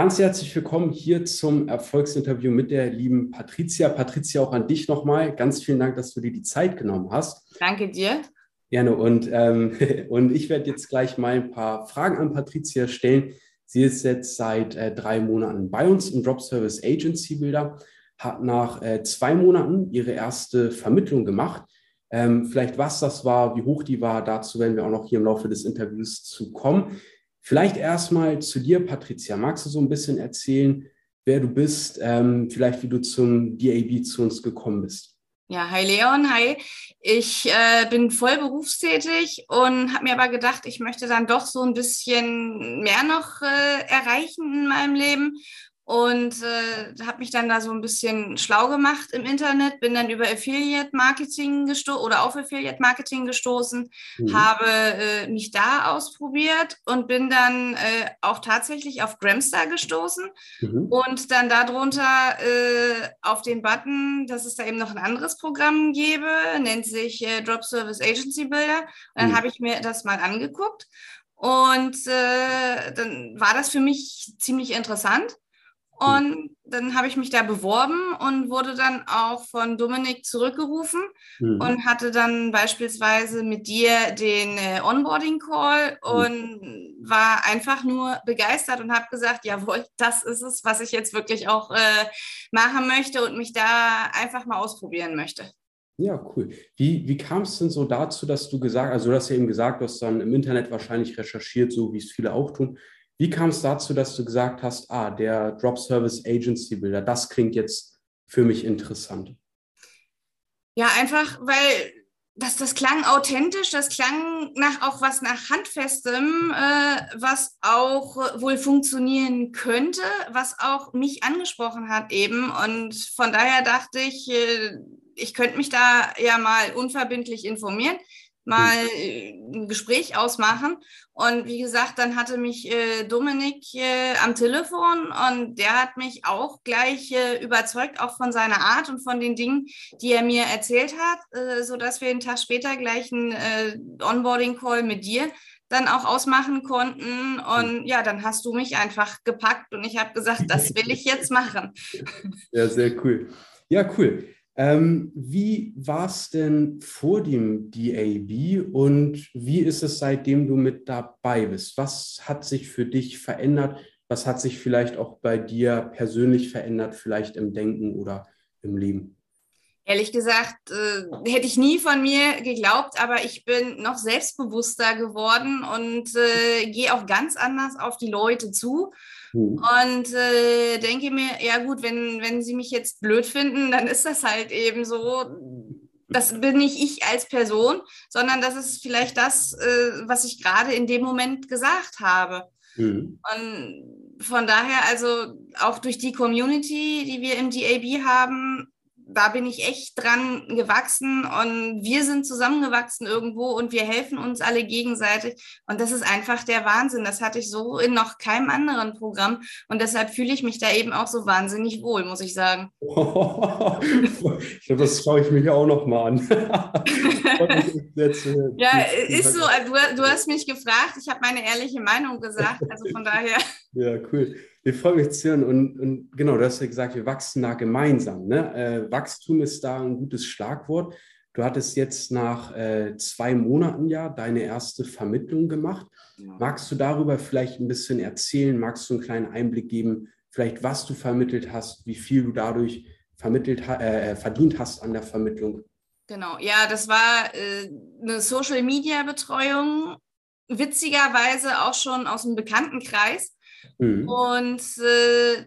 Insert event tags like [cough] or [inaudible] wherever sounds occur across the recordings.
Ganz herzlich willkommen hier zum Erfolgsinterview mit der lieben Patricia. Patricia, auch an dich nochmal. Ganz vielen Dank, dass du dir die Zeit genommen hast. Danke dir. Gerne. Und, ähm, [laughs] und ich werde jetzt gleich mal ein paar Fragen an Patricia stellen. Sie ist jetzt seit äh, drei Monaten bei uns im Drop Service Agency Builder, hat nach äh, zwei Monaten ihre erste Vermittlung gemacht. Ähm, vielleicht was das war, wie hoch die war, dazu werden wir auch noch hier im Laufe des Interviews zu kommen. Vielleicht erstmal zu dir, Patricia. Magst du so ein bisschen erzählen, wer du bist, ähm, vielleicht wie du zum DAB zu uns gekommen bist? Ja, hi Leon, hi. Ich äh, bin voll berufstätig und habe mir aber gedacht, ich möchte dann doch so ein bisschen mehr noch äh, erreichen in meinem Leben und äh, habe mich dann da so ein bisschen schlau gemacht im Internet, bin dann über Affiliate Marketing gestoßen oder auf Affiliate Marketing gestoßen, mhm. habe äh, mich da ausprobiert und bin dann äh, auch tatsächlich auf Gramstar gestoßen mhm. und dann darunter äh, auf den Button, dass es da eben noch ein anderes Programm gäbe, nennt sich äh, Drop Service Agency Builder. Und dann mhm. habe ich mir das mal angeguckt und äh, dann war das für mich ziemlich interessant. Und dann habe ich mich da beworben und wurde dann auch von Dominik zurückgerufen mhm. und hatte dann beispielsweise mit dir den äh, Onboarding-Call mhm. und war einfach nur begeistert und habe gesagt, jawohl, das ist es, was ich jetzt wirklich auch äh, machen möchte und mich da einfach mal ausprobieren möchte. Ja, cool. Wie, wie kam es denn so dazu, dass du gesagt, also du hast ja eben gesagt, du hast dann im Internet wahrscheinlich recherchiert, so wie es viele auch tun. Wie kam es dazu, dass du gesagt hast, ah, der Drop Service Agency Builder, das klingt jetzt für mich interessant? Ja, einfach, weil das, das klang authentisch, das klang nach auch was nach Handfestem, äh, was auch wohl funktionieren könnte, was auch mich angesprochen hat eben. Und von daher dachte ich, äh, ich könnte mich da ja mal unverbindlich informieren mal äh, ein Gespräch ausmachen. Und wie gesagt, dann hatte mich äh, Dominik äh, am Telefon und der hat mich auch gleich äh, überzeugt, auch von seiner Art und von den Dingen, die er mir erzählt hat, äh, sodass wir einen Tag später gleich einen äh, Onboarding-Call mit dir dann auch ausmachen konnten. Und ja, dann hast du mich einfach gepackt und ich habe gesagt, das will ich jetzt machen. Ja, sehr cool. Ja, cool. Ähm, wie war es denn vor dem DAB und wie ist es seitdem du mit dabei bist? Was hat sich für dich verändert? Was hat sich vielleicht auch bei dir persönlich verändert, vielleicht im Denken oder im Leben? Ehrlich gesagt, äh, hätte ich nie von mir geglaubt, aber ich bin noch selbstbewusster geworden und äh, gehe auch ganz anders auf die Leute zu Mhm. Und äh, denke mir, ja gut, wenn, wenn sie mich jetzt blöd finden, dann ist das halt eben so. Das bin nicht ich als Person, sondern das ist vielleicht das, äh, was ich gerade in dem Moment gesagt habe. Mhm. Und von daher, also auch durch die Community, die wir im DAB haben, da bin ich echt dran gewachsen und wir sind zusammengewachsen irgendwo und wir helfen uns alle gegenseitig. Und das ist einfach der Wahnsinn. Das hatte ich so in noch keinem anderen Programm. Und deshalb fühle ich mich da eben auch so wahnsinnig wohl, muss ich sagen. [laughs] ich glaube, das schaue ich mich auch noch mal an. [laughs] ja, ist so. Du, du hast mich gefragt. Ich habe meine ehrliche Meinung gesagt. Also von daher. Ja, cool. Wir freuen mich zu hören. Und, und, genau, du hast ja gesagt, wir wachsen da gemeinsam. Ne? Äh, Wachstum ist da ein gutes Schlagwort. Du hattest jetzt nach äh, zwei Monaten ja deine erste Vermittlung gemacht. Ja. Magst du darüber vielleicht ein bisschen erzählen? Magst du einen kleinen Einblick geben, vielleicht was du vermittelt hast, wie viel du dadurch vermittelt, äh, verdient hast an der Vermittlung? Genau, ja, das war äh, eine Social-Media-Betreuung, witzigerweise auch schon aus einem Bekanntenkreis. Mhm. Und äh,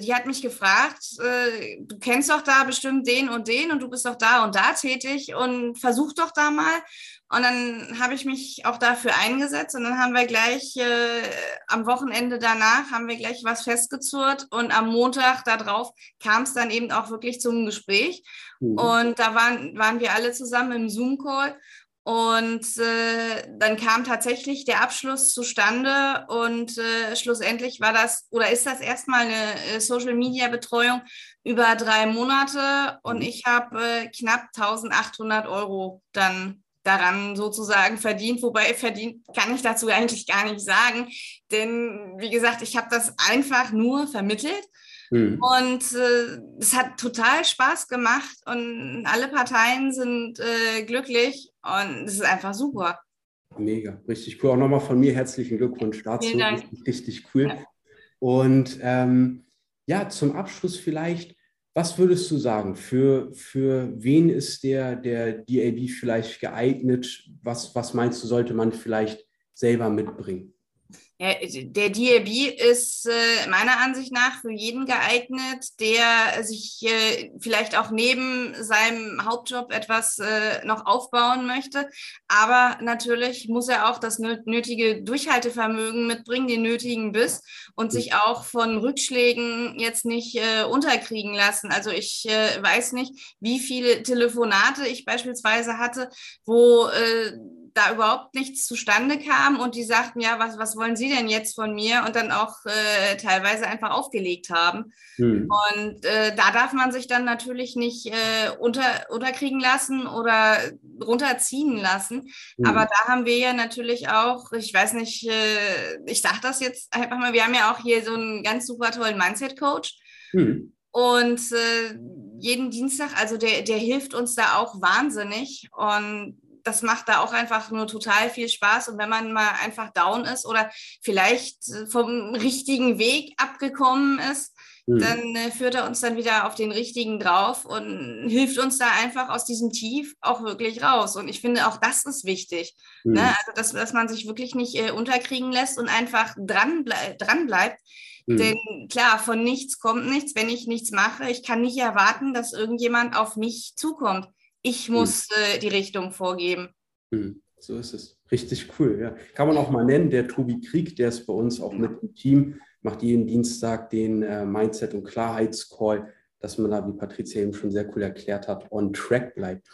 die hat mich gefragt, äh, du kennst doch da bestimmt den und den und du bist doch da und da tätig und versuch doch da mal. Und dann habe ich mich auch dafür eingesetzt und dann haben wir gleich äh, am Wochenende danach haben wir gleich was festgezurrt und am Montag darauf kam es dann eben auch wirklich zum Gespräch. Mhm. Und da waren, waren wir alle zusammen im Zoom-Call und äh, dann kam tatsächlich der Abschluss zustande und äh, schlussendlich war das oder ist das erstmal eine äh, Social-Media-Betreuung über drei Monate und mhm. ich habe äh, knapp 1800 Euro dann daran sozusagen verdient. Wobei verdient kann ich dazu eigentlich gar nicht sagen. Denn wie gesagt, ich habe das einfach nur vermittelt. Mhm. Und äh, es hat total Spaß gemacht und alle Parteien sind äh, glücklich und es ist einfach super. Mega, richtig cool. Auch nochmal von mir herzlichen Glückwunsch dazu. Vielen Dank. Richtig, richtig cool. Ja. Und ähm, ja, zum Abschluss vielleicht, was würdest du sagen? Für, für wen ist der, der DAB vielleicht geeignet? Was, was meinst du, sollte man vielleicht selber mitbringen? Ja, der DAB ist äh, meiner Ansicht nach für jeden geeignet, der sich äh, vielleicht auch neben seinem Hauptjob etwas äh, noch aufbauen möchte. Aber natürlich muss er auch das nötige Durchhaltevermögen mitbringen, den nötigen Biss und sich auch von Rückschlägen jetzt nicht äh, unterkriegen lassen. Also ich äh, weiß nicht, wie viele Telefonate ich beispielsweise hatte, wo äh, da überhaupt nichts zustande kam und die sagten, ja, was, was wollen Sie denn jetzt von mir? Und dann auch äh, teilweise einfach aufgelegt haben. Hm. Und äh, da darf man sich dann natürlich nicht äh, unter, unterkriegen lassen oder runterziehen lassen. Hm. Aber da haben wir ja natürlich auch, ich weiß nicht, äh, ich sage das jetzt einfach mal, wir haben ja auch hier so einen ganz super tollen Mindset-Coach. Hm. Und äh, jeden Dienstag, also der, der hilft uns da auch wahnsinnig. Und das macht da auch einfach nur total viel Spaß. Und wenn man mal einfach down ist oder vielleicht vom richtigen Weg abgekommen ist, mhm. dann äh, führt er uns dann wieder auf den richtigen drauf und hilft uns da einfach aus diesem Tief auch wirklich raus. Und ich finde, auch das ist wichtig. Mhm. Ne? Also, dass, dass man sich wirklich nicht äh, unterkriegen lässt und einfach dran, bleibt. Mhm. Denn klar, von nichts kommt nichts. Wenn ich nichts mache, ich kann nicht erwarten, dass irgendjemand auf mich zukommt. Ich hm. muss äh, die Richtung vorgeben. Hm. So ist es. Richtig cool. Ja. Kann man auch mal nennen, der Tobi Krieg, der ist bei uns auch mit im Team, macht jeden Dienstag den äh, Mindset- und Klarheitscall, dass man da, wie Patricia eben schon sehr cool erklärt hat, on track bleibt.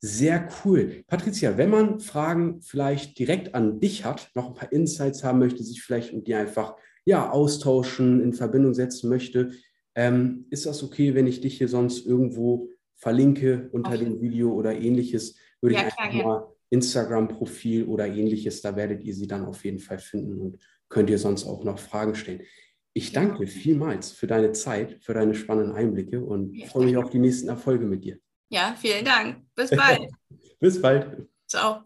Sehr cool. Patricia, wenn man Fragen vielleicht direkt an dich hat, noch ein paar Insights haben möchte, sich vielleicht mit dir einfach ja, austauschen, in Verbindung setzen möchte, ähm, ist das okay, wenn ich dich hier sonst irgendwo verlinke unter okay. dem Video oder ähnliches, würde ja, ich einfach mal Instagram-Profil oder ähnliches, da werdet ihr sie dann auf jeden Fall finden und könnt ihr sonst auch noch Fragen stellen. Ich danke vielmals für deine Zeit, für deine spannenden Einblicke und ja, freue mich auf die nächsten Erfolge mit dir. Ja, vielen Dank. Bis bald. [laughs] Bis bald. Ciao.